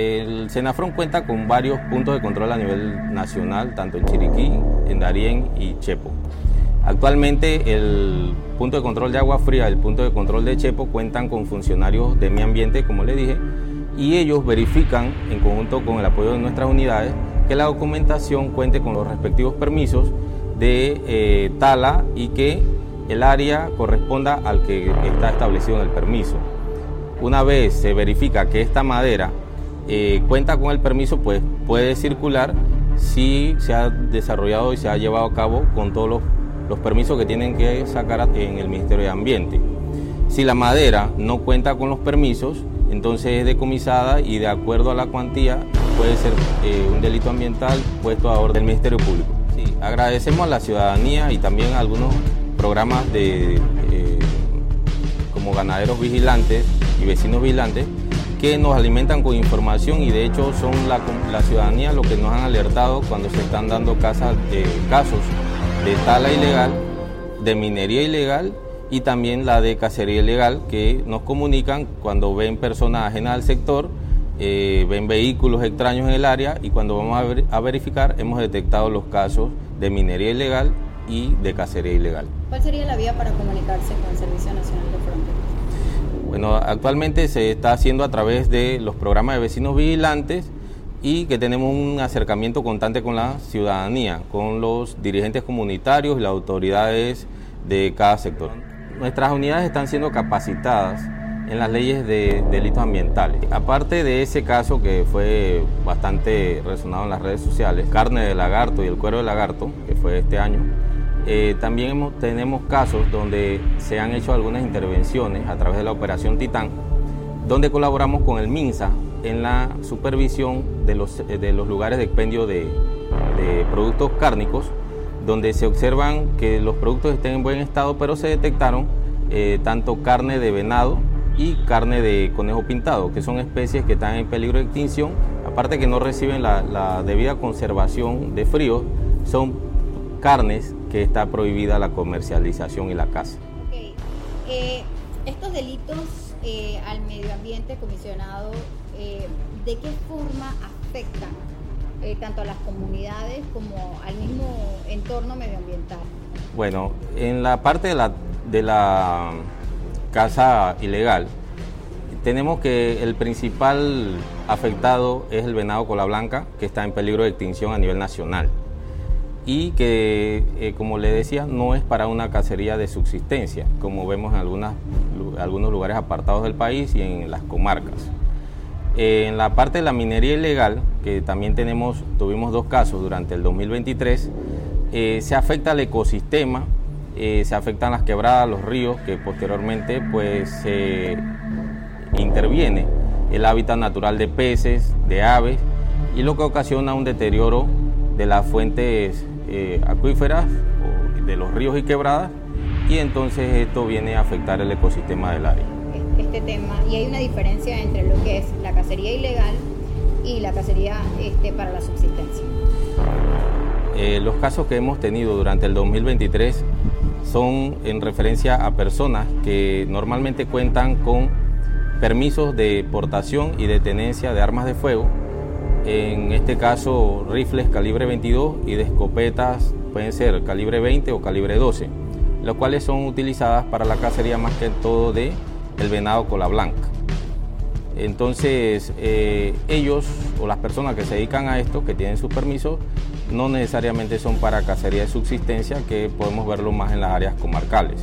El Senafrón cuenta con varios puntos de control a nivel nacional, tanto en Chiriquí, en Darién y Chepo. Actualmente el punto de control de agua fría, el punto de control de Chepo cuentan con funcionarios de mi ambiente, como le dije, y ellos verifican en conjunto con el apoyo de nuestras unidades que la documentación cuente con los respectivos permisos de eh, tala y que el área corresponda al que está establecido en el permiso. Una vez se verifica que esta madera eh, cuenta con el permiso, pues puede circular si se ha desarrollado y se ha llevado a cabo con todos los, los permisos que tienen que sacar en el Ministerio de Ambiente. Si la madera no cuenta con los permisos, entonces es decomisada y de acuerdo a la cuantía puede ser eh, un delito ambiental puesto a orden del Ministerio Público. Agradecemos a la ciudadanía y también a algunos programas de, eh, como ganaderos vigilantes y vecinos vigilantes que nos alimentan con información y de hecho son la, ciudadanía lo que nos han alertado cuando se están dando casas, casos de tala ilegal, de minería ilegal y también la de cacería ilegal que nos comunican cuando ven personas ajenas al sector, eh, ven vehículos extraños en el área y cuando vamos a, ver, a verificar hemos detectado los casos de minería ilegal y de cacería ilegal. ¿Cuál sería la vía para comunicarse con el Servicio Nacional de Fronteras? Bueno, actualmente se está haciendo a través de los programas de vecinos vigilantes y que tenemos un acercamiento constante con la ciudadanía, con los dirigentes comunitarios y las autoridades de cada sector. Nuestras unidades están siendo capacitadas en las leyes de delitos ambientales. Aparte de ese caso que fue bastante resonado en las redes sociales, carne de lagarto y el cuero de lagarto, que fue este año, eh, también tenemos casos donde se han hecho algunas intervenciones a través de la Operación Titán, donde colaboramos con el MINSA en la supervisión de los, eh, de los lugares de expendio de, productos cárnicos, donde se observan que los productos estén en buen estado, pero se detectaron eh, tanto carne de venado y carne de conejo pintado, que son especies que están en peligro de extinción, aparte que no reciben la, la debida conservación de frío, son carnes que está prohibida la comercialización y la caza. Eh, estos delitos eh, al medio ambiente, comisionado, eh, ¿de qué forma afectan tanto a las comunidades como al mismo entorno medioambiental? Bueno, en la parte de la, de la caza ilegal, tenemos que el principal afectado es el venado cola blanca, que está en peligro de extinción a nivel nacional y que, eh, como le decía, no es para una cacería de subsistencia, como vemos en algunas, algunos lugares apartados del país y en las comarcas. Eh, en la parte de la minería ilegal, que también tenemos, tuvimos dos casos durante el 2023, eh, se afecta al ecosistema, se afectan las quebradas, los ríos, que posteriormente pues se interviene el hábitat natural de peces, de aves, y lo que ocasiona un deterioro de las fuentes eh, acuíferas de los ríos y quebradas y entonces esto viene a afectar el ecosistema del área. Este tema, y hay una diferencia entre lo que es la cacería ilegal y la cacería este, para la subsistencia. Eh, los casos que hemos tenido durante el 2023 son en referencia a personas que normalmente cuentan con permisos de portación y de tenencia de armas de fuego en este caso rifles calibre 22 y de escopetas pueden ser calibre 20 o calibre 12, las cuales son utilizadas para la cacería más que todo de el venado cola blanca. Entonces eh, ellos o las personas que se dedican a esto, que tienen sus permisos, no necesariamente son para cacería de subsistencia, que podemos verlo más en las áreas comarcales.